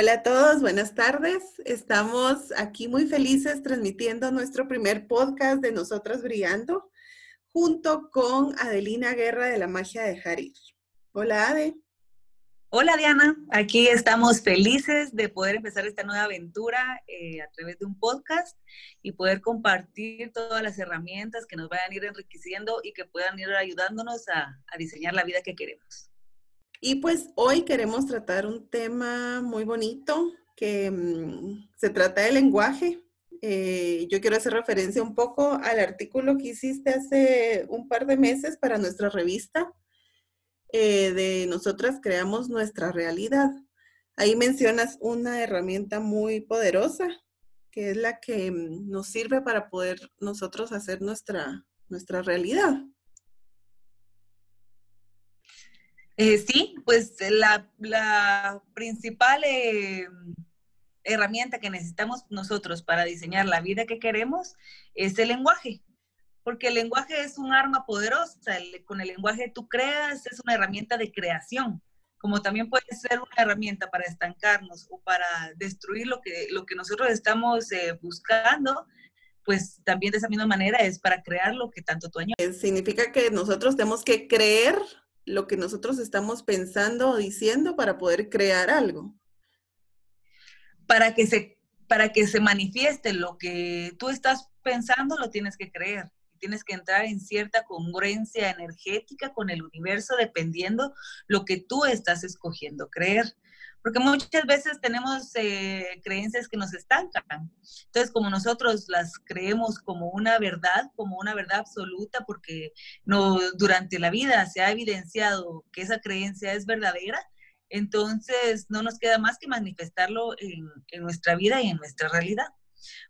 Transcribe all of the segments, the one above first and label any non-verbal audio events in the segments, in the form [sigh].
Hola a todos, buenas tardes. Estamos aquí muy felices transmitiendo nuestro primer podcast de Nosotras Brillando junto con Adelina Guerra de la Magia de Jarir. Hola Ade. Hola Diana, aquí estamos felices de poder empezar esta nueva aventura eh, a través de un podcast y poder compartir todas las herramientas que nos vayan a ir enriqueciendo y que puedan ir ayudándonos a, diseñar la vida que queremos. Y pues hoy queremos tratar un tema muy bonito que mm, se trata del lenguaje. Eh, yo quiero hacer referencia un poco al artículo que hiciste hace un par de meses para nuestra revista eh, de nosotras creamos nuestra realidad. Ahí mencionas una herramienta muy poderosa, que es la que mm, nos sirve para poder nosotros hacer nuestra, nuestra realidad. Eh, sí, pues la, la principal eh, herramienta que necesitamos nosotros para diseñar la vida que queremos es el lenguaje porque el lenguaje es un arma poderosa, con el lenguaje tú creas, es una herramienta de creación, como también puede ser una herramienta para estancarnos o para destruir lo que, lo que nosotros estamos eh, buscando, pues también de esa misma manera es para crear lo que tanto tú añoras. Significa que nosotros tenemos que creer lo que nosotros estamos pensando o diciendo para poder crear algo. Para que se para que se manifieste lo que tú estás pensando, lo tienes que creer tienes que entrar en cierta congruencia energética con el universo dependiendo lo que tú estás escogiendo creer. Porque muchas veces tenemos eh, creencias que nos estancan. Entonces, como nosotros las creemos como una verdad, como una verdad absoluta, porque no, durante la vida se ha evidenciado que esa creencia es verdadera, entonces no nos queda más que manifestarlo en, en nuestra vida y en nuestra realidad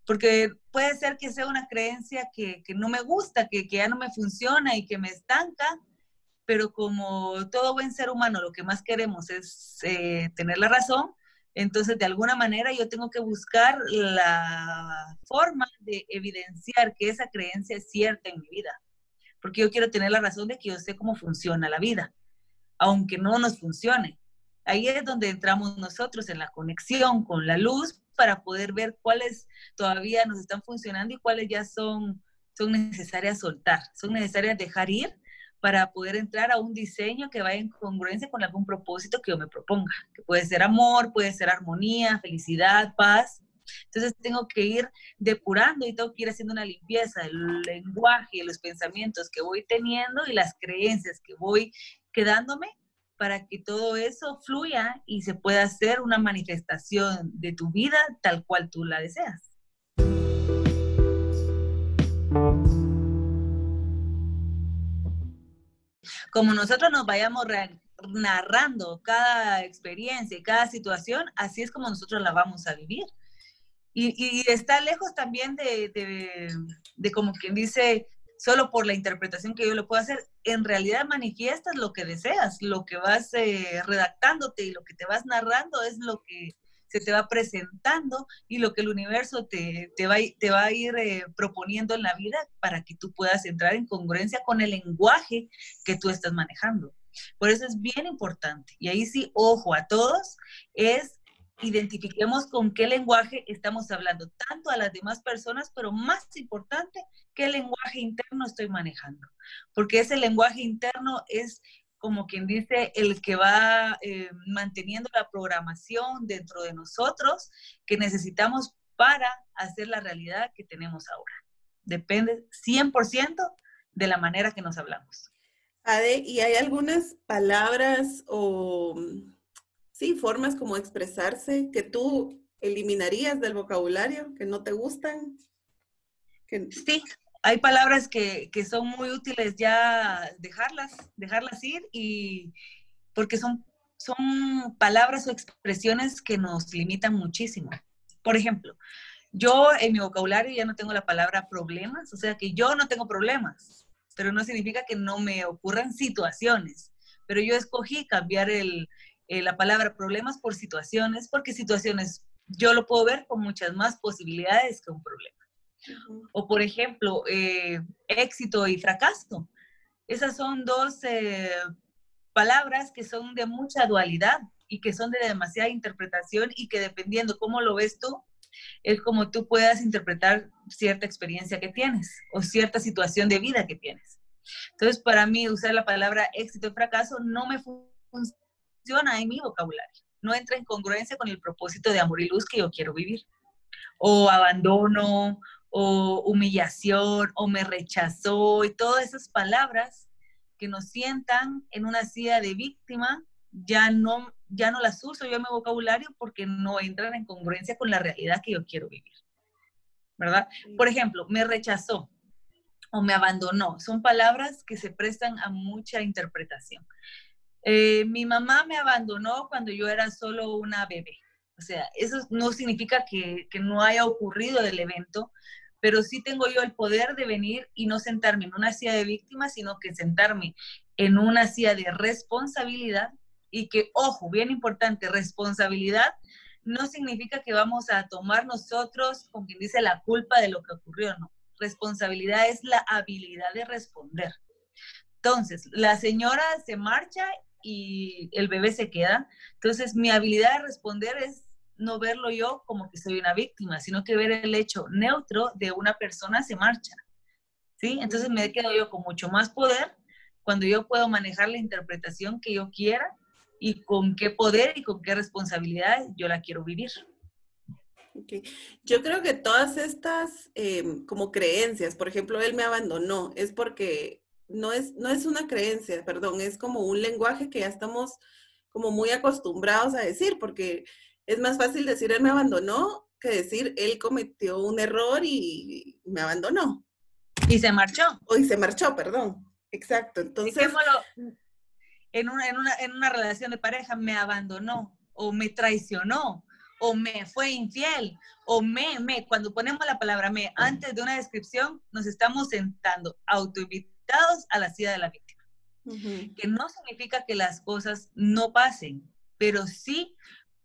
porque puede ser que sea una creencia que, no me gusta, que, ya no me funciona y que me estanca, pero como todo buen ser humano lo que más queremos es eh, tener la razón, entonces de alguna manera yo tengo que buscar la forma de evidenciar que esa creencia es cierta en mi vida, porque yo quiero tener la razón de que yo sé cómo funciona la vida, aunque no nos funcione. Ahí es donde entramos nosotros en la conexión con la luz para poder ver cuáles todavía nos están funcionando y cuáles ya son, son necesarias soltar, son necesarias dejar ir para poder entrar a un diseño que vaya en congruencia con algún propósito que yo me proponga, que puede ser amor, puede ser armonía, felicidad, paz. Entonces tengo que ir depurando y tengo que ir haciendo una limpieza del lenguaje, los pensamientos que voy teniendo y las creencias que voy quedándome para que todo eso fluya y se pueda hacer una manifestación de tu vida tal cual tú la deseas. Como nosotros nos vayamos narrando cada experiencia y cada situación, así es como nosotros la vamos a vivir. Y, está lejos también de, de, como quien dice, solo por la interpretación que yo le puedo hacer, en realidad manifiestas lo que deseas, lo que vas eh, redactándote y lo que te vas narrando es lo que se te va presentando y lo que el universo te, te, va, te va a ir eh, proponiendo en la vida para que tú puedas entrar en congruencia con el lenguaje que tú estás manejando. Por eso es bien importante. Y ahí sí, ojo a todos, es identifiquemos con qué lenguaje estamos hablando, tanto a las demás personas, pero más importante, qué lenguaje interno estoy manejando. Porque ese lenguaje interno es como quien dice, el que va eh, manteniendo la programación dentro de nosotros que necesitamos para hacer la realidad que tenemos ahora. Depende 100% de la manera que nos hablamos. Ade, ¿y hay algunas palabras o sí, formas como expresarse que tú eliminarías del vocabulario, que no te gustan. Sí, hay palabras que, son muy útiles ya dejarlas, dejarlas ir y porque son, son palabras o expresiones que nos limitan muchísimo. Por ejemplo, yo en mi vocabulario ya no tengo la palabra problemas, o sea que yo no tengo problemas, pero no significa que no me ocurran situaciones. Pero yo escogí cambiar el, eh, la palabra problemas por situaciones, porque situaciones yo lo puedo ver con muchas más posibilidades que un problema. O por ejemplo, eh, éxito y fracaso. Esas son dos eh, palabras que son de mucha dualidad y que son de demasiada interpretación y que dependiendo cómo lo ves tú, es como tú puedas interpretar cierta experiencia que tienes o cierta situación de vida que tienes. Entonces, para mí, usar la palabra éxito y fracaso no me funciona en mi vocabulario. No entra en congruencia con el propósito de amor y luz que yo quiero vivir. O abandono, o humillación, o me rechazó, y todas esas palabras que nos sientan en una silla de víctima, ya no, ya no las uso yo en mi vocabulario porque no entran en congruencia con la realidad que yo quiero vivir. ¿Verdad? Por ejemplo, me rechazó o me abandonó. Son palabras que se prestan a mucha interpretación. Eh, mi mamá me abandonó cuando yo era solo una bebé. O sea, eso no significa que, no haya ocurrido el evento, pero sí tengo yo el poder de venir y no sentarme en una silla de víctimas, sino que sentarme en una silla de responsabilidad y que, ojo, bien importante, responsabilidad no significa que vamos a tomar nosotros, con quien dice, la culpa de lo que ocurrió, no. Responsabilidad es la habilidad de responder. Entonces, la señora se marcha y el bebé se queda. Entonces, mi habilidad de responder es no verlo yo como que soy una víctima, sino que ver el hecho neutro de una persona se marcha. ¿Sí? Entonces me quedo yo con mucho más poder cuando yo puedo manejar la interpretación que yo quiera y con qué poder y con qué responsabilidad yo la quiero vivir. Okay. Yo creo que todas estas em, como creencias, por ejemplo, él me abandonó, es porque no es, no es una creencia, perdón, es como un lenguaje que ya estamos como muy acostumbrados a decir, porque es más fácil decir él me abandonó que decir él cometió un error y me abandonó. Y se marchó. O y se marchó, perdón. Exacto. Entonces. En una, en, una, en una relación de pareja me abandonó o me traicionó o me fue infiel o me, me. Cuando ponemos la palabra me antes de una descripción, nos estamos sentando autoinvitados a la silla de la víctima. Que no significa que las cosas no pasen, pero sí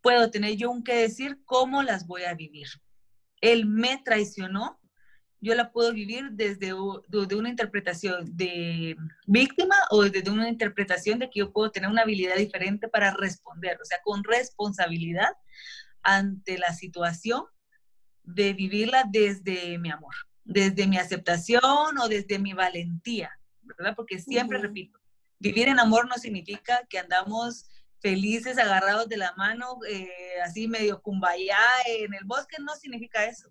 puedo tener yo un que decir cómo las voy a vivir. Él me traicionó, yo la puedo vivir desde, desde, una interpretación de víctima o desde una interpretación de que yo puedo tener una habilidad diferente para responder, o sea, con responsabilidad ante la situación de vivirla desde mi amor, desde mi aceptación o desde mi valentía, ¿verdad? Porque siempre repito, vivir en amor no significa que andamos felices, agarrados de la mano, eh, así medio cumbaya en el bosque, no significa eso.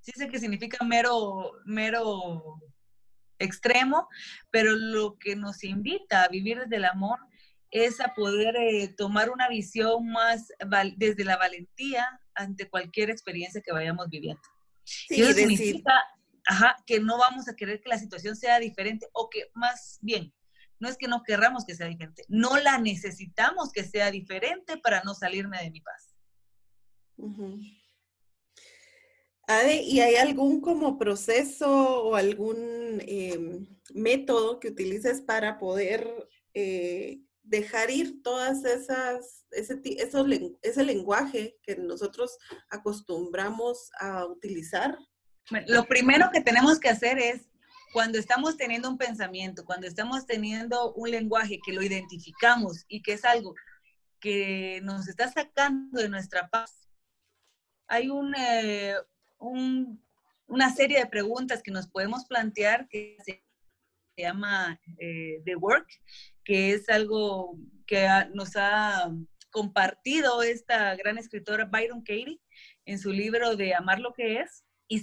Sí sé que significa mero, mero extremo, pero lo que nos invita a vivir desde el amor es a poder eh, tomar una visión más desde la valentía ante cualquier experiencia que vayamos viviendo. y eso significa que no vamos a querer que la situación sea diferente o que más bien no es que no querramos que sea diferente, no la necesitamos que sea diferente para no salirme de mi paz. Ade, ¿y hay algún como proceso o algún em, método que utilices para poder eh, dejar ir todas esas, ese, ese lenguaje que nosotros acostumbramos a utilizar? lo primero que tenemos que hacer es cuando estamos teniendo un pensamiento, cuando estamos teniendo un lenguaje que lo identificamos y que es algo que nos está sacando de nuestra paz, hay eh, una serie de preguntas que nos podemos plantear que se llama eh, The Work, que es algo que nos ha compartido esta gran escritora Byron Katie en su libro de Amar lo que es. Y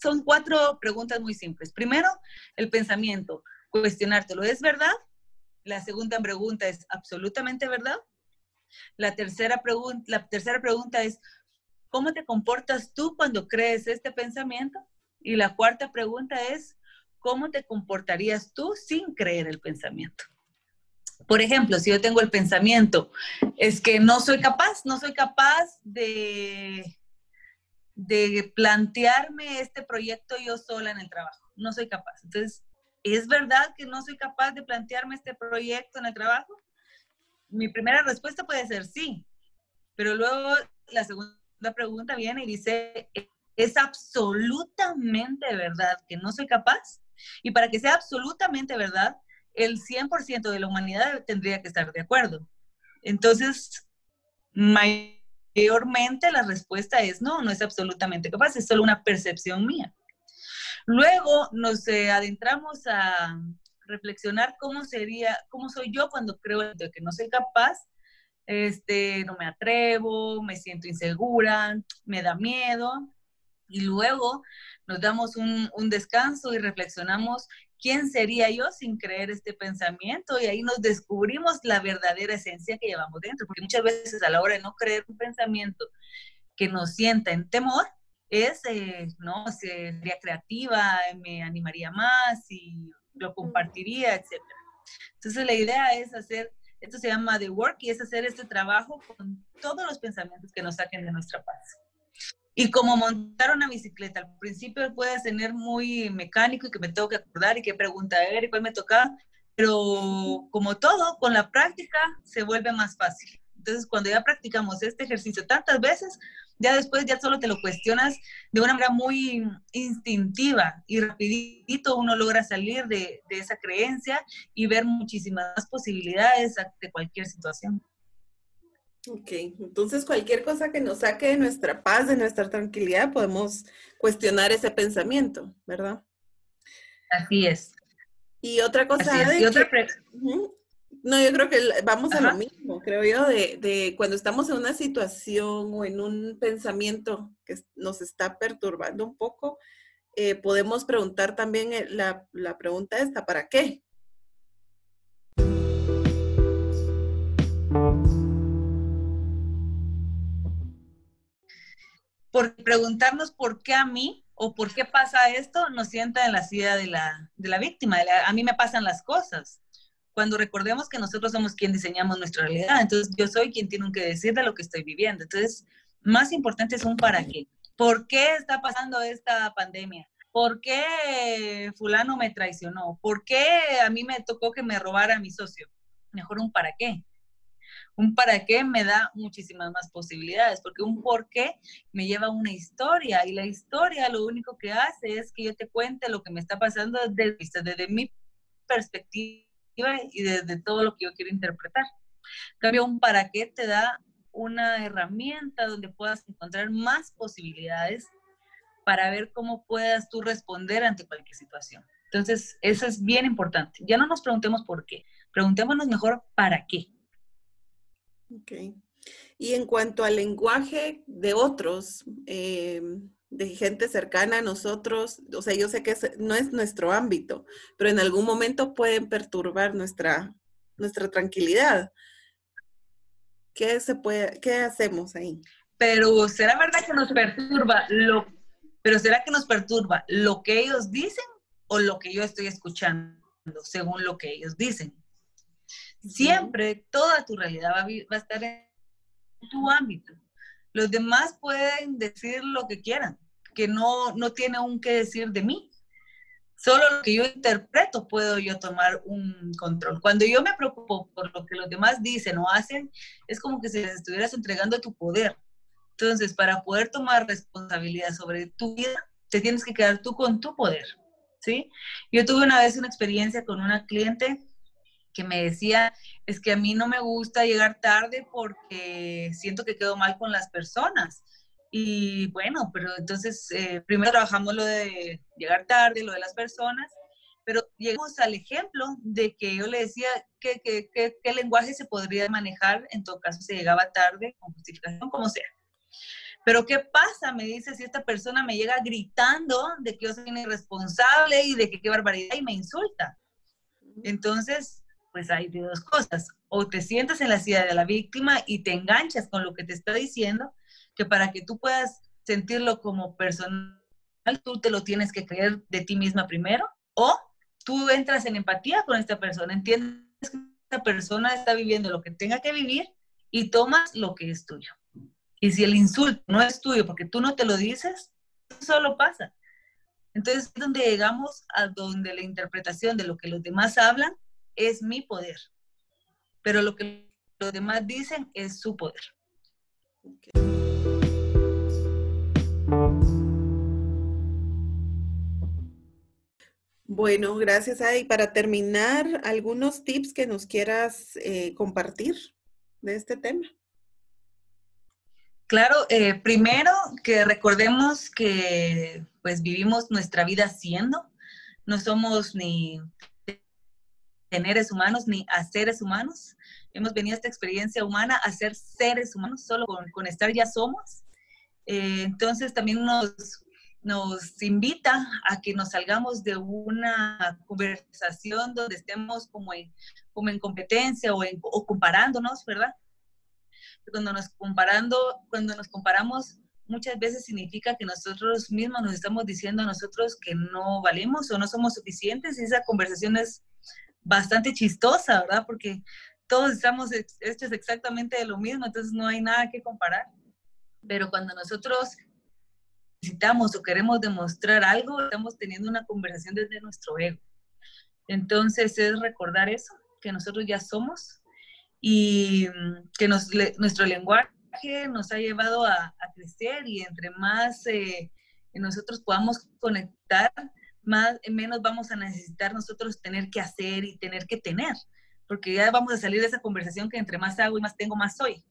son cuatro preguntas muy simples. Primero, el pensamiento, cuestionártelo, ¿es verdad? La segunda pregunta es, ¿absolutamente verdad? La tercera, pregunta, la tercera pregunta es, ¿cómo te comportas tú cuando crees este pensamiento? Y la cuarta pregunta es, ¿cómo te comportarías tú sin creer el pensamiento? Por ejemplo, si yo tengo el pensamiento, es que no soy capaz, no soy capaz de de plantearme este proyecto yo sola en el trabajo. No soy capaz. Entonces, ¿es verdad que no soy capaz de plantearme este proyecto en el trabajo? Mi primera respuesta puede ser sí, pero luego la segunda pregunta viene y dice, ¿es absolutamente verdad que no soy capaz? Y para que sea absolutamente verdad, el 100% de la humanidad tendría que estar de acuerdo. Entonces, mayormente la respuesta es no, no es absolutamente capaz, es solo una percepción mía. Luego nos eh, adentramos a reflexionar cómo sería, cómo soy yo cuando creo que no soy capaz, este, no me atrevo, me siento insegura, me da miedo. Y luego nos damos un, un descanso y reflexionamos quién sería yo sin creer este pensamiento y ahí nos descubrimos la verdadera esencia que llevamos dentro, porque muchas veces a la hora de no creer un pensamiento que nos sienta en temor, es, eh, no, sería creativa, me animaría más y lo compartiría, etc. Entonces la idea es hacer, esto se llama The Work y es hacer este trabajo con todos los pensamientos que nos saquen de nuestra paz. Y como montar una bicicleta, al principio puede tener muy mecánico y que me tengo que acordar y qué pregunta era y cuál me tocaba, pero como todo, con la práctica se vuelve más fácil. Entonces, cuando ya practicamos este ejercicio tantas veces, ya después ya solo te lo cuestionas de una manera muy instintiva y rapidito uno logra salir de esa creencia y ver muchísimas posibilidades de cualquier situación. Ok, entonces cualquier cosa que nos saque de nuestra paz, de nuestra tranquilidad, podemos cuestionar ese pensamiento, ¿verdad? Así es. Y otra cosa de no, yo creo que vamos a lo mismo, creo yo, de, cuando estamos en una situación o en un pensamiento que nos está perturbando un poco, eh, podemos preguntar también eh, la, la pregunta esta, ¿para qué? Por preguntarnos por qué a mí o por qué pasa esto, nos sienta en la silla de la, de la víctima. a mí me pasan las cosas cuando recordemos que nosotros somos quien diseñamos nuestra realidad. Entonces, yo soy quien tiene que decir de lo que estoy viviendo. Entonces, más importante es un para qué. ¿Por qué está pasando esta pandemia? ¿Por qué fulano me traicionó? ¿Por qué a mí me tocó que me robara mi socio? Mejor un para qué. Un para qué me da muchísimas más posibilidades, porque un por qué me lleva a una historia y la historia lo único que hace es que yo te cuente lo que me está pasando desde, desde mi perspectiva y desde todo lo que yo quiero interpretar. En cambio, un para qué te da una herramienta donde puedas encontrar más posibilidades para ver cómo puedas tú responder ante cualquier situación. Entonces, eso es bien importante. Ya no nos preguntemos por qué, preguntémonos mejor para qué. Ok. Y en cuanto al lenguaje de otros, eh, de gente cercana a nosotros, o sea, yo sé que no es nuestro ámbito, pero en algún momento pueden perturbar nuestra, nuestra tranquilidad. ¿Qué, se puede, ¿Qué hacemos ahí? Pero será verdad que nos perturba lo, pero será que nos perturba lo que ellos dicen o lo que yo estoy escuchando, según lo que ellos dicen. Siempre toda tu realidad va a estar en tu ámbito. Los demás pueden decir lo que quieran, que no, no tiene un qué decir de mí. Solo lo que yo interpreto puedo yo tomar un control. Cuando yo me preocupo por lo que los demás dicen o hacen, es como que si les estuvieras entregando tu poder. Entonces, para poder tomar responsabilidad sobre tu vida, te tienes que quedar tú con tu poder, ¿sí? Yo tuve una vez una experiencia con una cliente que me decía, es que a mí no me gusta llegar tarde porque siento que quedo mal con las personas. Y bueno, pero entonces eh, primero trabajamos lo de llegar tarde, lo de las personas, pero llegamos al ejemplo de que yo le decía que, qué lenguaje se podría manejar, en todo caso se llegaba tarde, con justificación, como sea. Pero ¿qué pasa? Me dice si esta persona me llega gritando de que yo soy irresponsable y de que qué barbaridad y me insulta. Entonces, pues hay dos cosas. O te sientas en la silla de la víctima y te enganchas con lo que te está diciendo, que para que tú puedas sentirlo como personal, tú te lo tienes que creer de ti misma primero, o tú entras en empatía con esta persona, entiendes que esta persona está viviendo lo que tenga que vivir y tomas lo que es tuyo. Y si el insulto no es tuyo porque tú no te lo dices, solo pasa. Entonces es donde llegamos a donde la interpretación de lo que los demás hablan es mi poder, pero lo que los demás dicen es su poder. Bueno, gracias. Y para terminar, algunos tips que nos quieras eh, compartir de este tema. Claro, eh, primero que recordemos que pues vivimos nuestra vida siendo, no somos ni seres humanos ni a seres humanos. Hemos venido a esta experiencia humana a ser seres humanos, solo con, estar ya somos. Eh, entonces también nos, nos invita a que nos salgamos de una conversación donde estemos como en, como en competencia o, en, o comparándonos, ¿verdad? Cuando nos, comparando, cuando nos comparamos muchas veces significa que nosotros mismos nos estamos diciendo a nosotros que no valemos o no somos suficientes y esa conversación es bastante chistosa, ¿verdad? Porque todos estamos hechos exactamente de lo mismo, entonces no hay nada que comparar. Pero cuando nosotros necesitamos o queremos demostrar algo, estamos teniendo una conversación desde nuestro ego. Entonces es recordar eso, que nosotros ya somos y que nuestro lenguaje nos ha llevado a, crecer y entre más eh, nosotros podamos conectar, más, menos vamos a necesitar nosotros tener que hacer y tener que tener, porque ya vamos a salir de esa conversación que entre más hago y más tengo, más soy.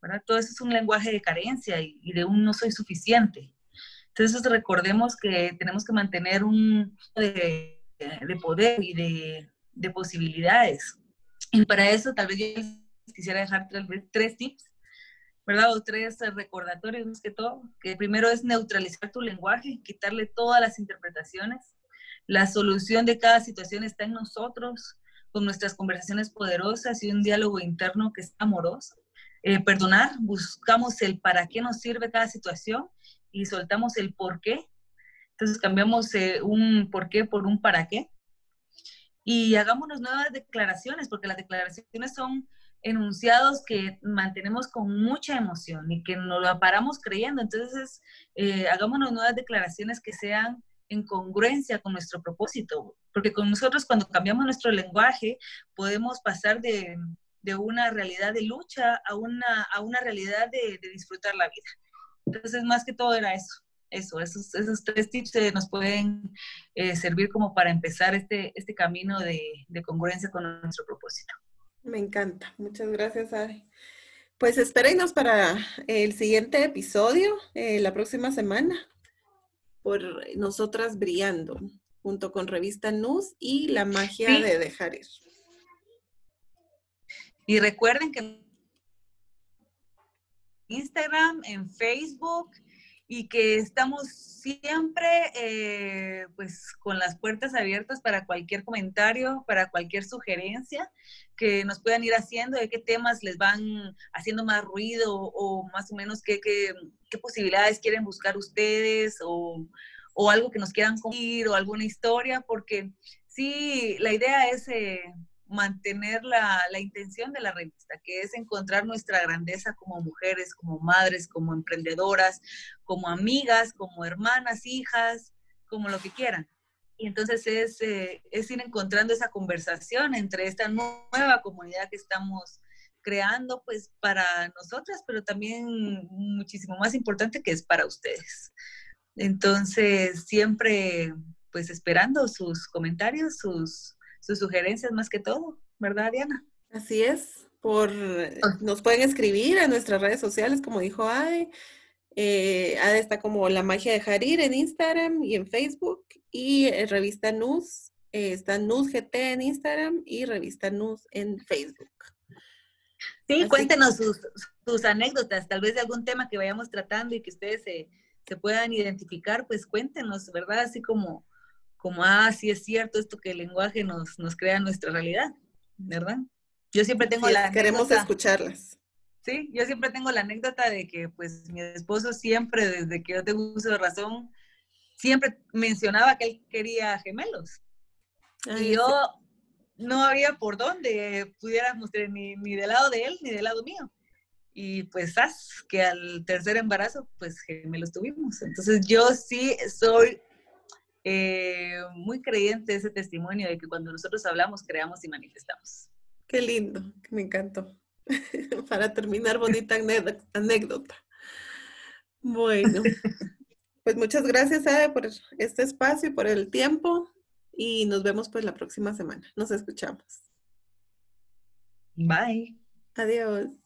¿verdad? Todo eso es un lenguaje de carencia y, de un no soy suficiente. Entonces recordemos que tenemos que mantener un de, de poder y de, de, posibilidades. Y para eso tal vez yo quisiera dejar tres, tres tips ¿verdad? O tres recordatorios más que todo, que primero es neutralizar tu lenguaje, quitarle todas las interpretaciones. La solución de cada situación está en nosotros, con nuestras conversaciones poderosas y un diálogo interno que es amoroso. Eh, perdonar, buscamos el para qué nos sirve cada situación y soltamos el por qué. Entonces cambiamos eh, un por qué por un para qué. Y hagámonos nuevas declaraciones, porque las declaraciones son enunciados que mantenemos con mucha emoción y que nos lo paramos creyendo. Entonces, eh, hagámonos nuevas declaraciones que sean en congruencia con nuestro propósito, porque con nosotros cuando cambiamos nuestro lenguaje podemos pasar de, de una realidad de lucha a una, a una realidad de, de, disfrutar la vida. Entonces, más que todo era eso, eso, esos, esos tres tips nos pueden eh, servir como para empezar este, este camino de, de congruencia con nuestro propósito. Me encanta. Muchas gracias, Ari. Pues espérenos para el siguiente episodio, eh, la próxima semana, por Nosotras Brillando, junto con Revista Nus y La Magia de Dejar Ir. Y recuerden que en Instagram, en Facebook, y que estamos siempre eh, pues con las puertas abiertas para cualquier comentario, para cualquier sugerencia que nos puedan ir haciendo, de qué temas les van haciendo más ruido o más o menos qué, qué, qué posibilidades quieren buscar ustedes o, o, algo que nos quieran compartir o alguna historia, porque sí, la idea es... Eh, mantener la, la, intención de la revista, que es encontrar nuestra grandeza como mujeres, como madres, como emprendedoras, como amigas, como hermanas, hijas, como lo que quieran. Y entonces es, eh, es ir encontrando esa conversación entre esta nueva comunidad que estamos creando, pues para nosotras, pero también muchísimo más importante que es para ustedes. Entonces, siempre pues esperando sus comentarios, sus, sus sugerencias más que todo, ¿verdad, Diana? Así es. Por, nos pueden escribir a nuestras redes sociales, como dijo Ade. Eh, Ade está como La Magia de Jarir en Instagram y en Facebook. Y en Revista Nus, eh, está Nus GT en Instagram y Revista Nus en Facebook. Sí, cuéntenos sus, sus, anécdotas, tal vez de algún tema que vayamos tratando y que ustedes se, se puedan identificar, pues cuéntenos, ¿verdad? Así como como, ah, sí es cierto esto que el lenguaje nos, nos crea nuestra realidad, ¿verdad? Yo siempre tengo la Queremos escucharlas. Sí, yo siempre tengo la anécdota de que pues mi esposo siempre, desde que yo tengo uso de razón, siempre mencionaba que él quería gemelos. y yo no había por dónde pudiéramos tener ni, ni del lado de él ni del lado mío. Y pues, haz que al tercer embarazo, pues gemelos tuvimos. Entonces yo sí soy eh, muy creyente ese testimonio de que cuando nosotros hablamos, creamos y manifestamos. Qué lindo, me encantó. [laughs] Para terminar, bonita anécdota. Bueno, [laughs] pues muchas gracias, Ade, por este espacio y por el tiempo. Y nos vemos pues la próxima semana. Nos escuchamos. Bye. Adiós.